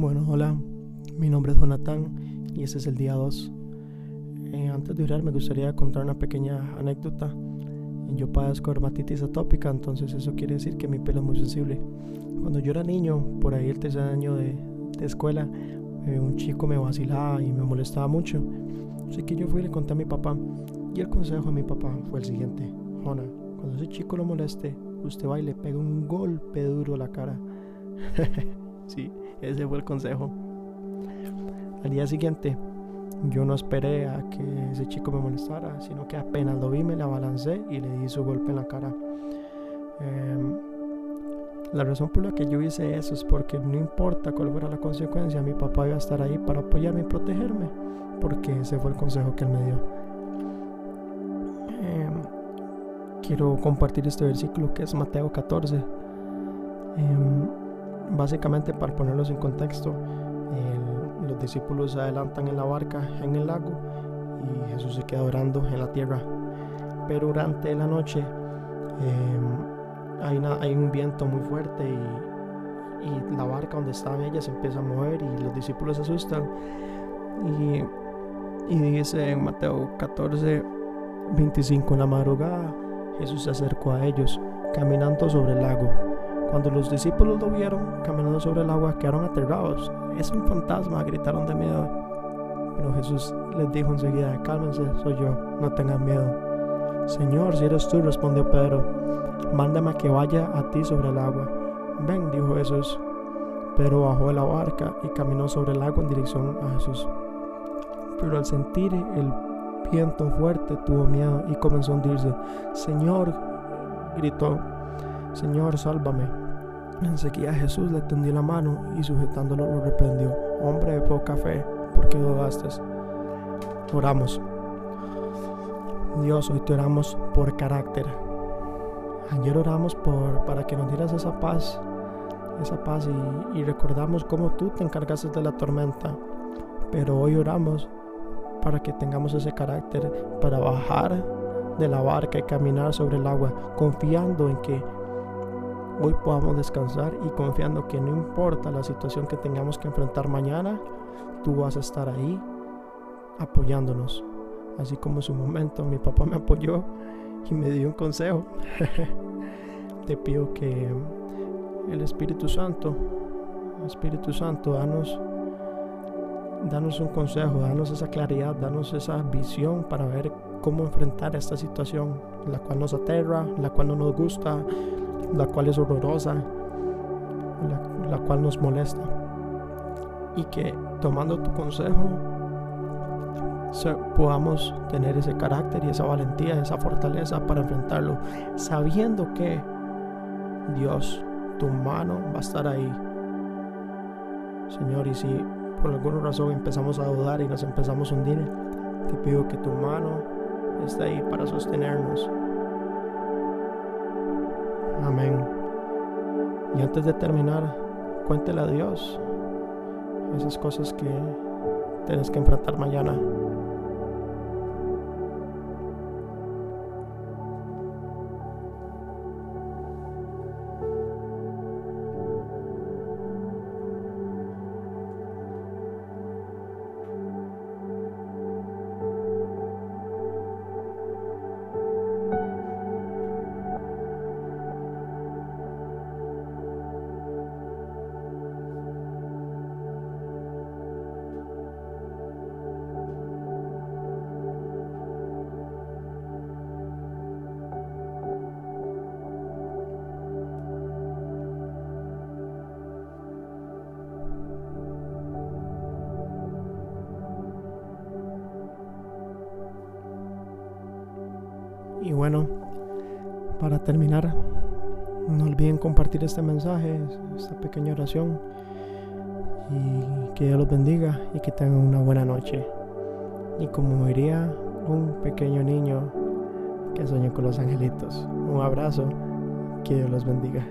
Bueno, hola, mi nombre es Jonathan y este es el día 2. Eh, antes de orar me gustaría contar una pequeña anécdota. Yo padezco dermatitis atópica, entonces eso quiere decir que mi pelo es muy sensible. Cuando yo era niño, por ahí el tercer año de, escuela, eh, un chico me vacilaba y me molestaba mucho. Así que yo fui y le conté a mi papá. Y el consejo de mi papá fue el siguiente. Jona, cuando ese chico lo moleste, usted va y le pega un golpe duro a la cara. sí, ese fue el consejo. Al día siguiente, yo no esperé a que ese chico me molestara, sino que apenas lo vi me la abalancé y le di su golpe en la cara. Em, la razón por la que yo hice eso es porque no importa cuál fuera la consecuencia, mi papá iba a estar ahí para apoyarme y protegerme, porque ese fue el consejo que él me dio. Em, quiero compartir este versículo que es Mateo 14. Em, básicamente para ponerlos en contexto, los discípulos se adelantan en la barca en el lago y Jesús se queda orando en la tierra. Pero durante la noche em, hay, un viento muy fuerte y, la barca donde estaban ellas empieza a mover y los discípulos se asustan. Y, y dice en Mateo 14, 25 en la madrugada, Jesús se acercó a ellos caminando sobre el lago cuando los discípulos lo vieron caminando sobre el agua, quedaron aterrados. Es un fantasma, gritaron de miedo. Pero Jesús les dijo enseguida, cálmense, soy yo, no tengan miedo. Señor, si eres tú, respondió Pedro, mándame a que vaya a ti sobre el agua. Ven, dijo Jesús. Pedro bajó de la barca y caminó sobre el agua en dirección a Jesús. Pero al sentir el viento fuerte tuvo miedo y comenzó a hundirse. Señor, gritó, Señor, sálvame. Enseguida Jesús le tendió la mano y sujetándolo lo reprendió. Hombre de poca fe, ¿por qué dudaste? Oramos. Dios, hoy te oramos por carácter. Ayer oramos por, para que nos dieras esa paz, esa paz y, y recordamos cómo tú te encargaste de la tormenta. Pero hoy oramos para que tengamos ese carácter para bajar de la barca y caminar sobre el agua, confiando en que hoy podamos descansar y confiando que no importa la situación que tengamos que enfrentar mañana, tú vas a estar ahí apoyándonos. Así como en su momento mi papá me apoyó y me dio un consejo. Te pido que el Espíritu Santo, Espíritu Santo, danos, danos un consejo, danos esa claridad, danos esa visión para ver cómo enfrentar esta situación, la cual nos aterra, la cual no nos gusta, la cual es horrorosa, la, cual nos molesta. Y que tomando tu consejo podamos tener ese carácter y esa valentía, esa fortaleza para enfrentarlo, sabiendo que Dios, tu mano va a estar ahí. Señor, y si por alguna razón empezamos a dudar y nos empezamos a hundir, te pido que tu mano esté ahí para sostenernos Amén. Y antes de terminar, cuéntele a Dios esas cosas que tienes que enfrentar mañana. Y bueno, para terminar, no olviden compartir este mensaje, esta pequeña oración. Y que Dios los bendiga y que tengan una buena noche. Y como diría un pequeño niño que sueña con los angelitos, un abrazo, que Dios los bendiga.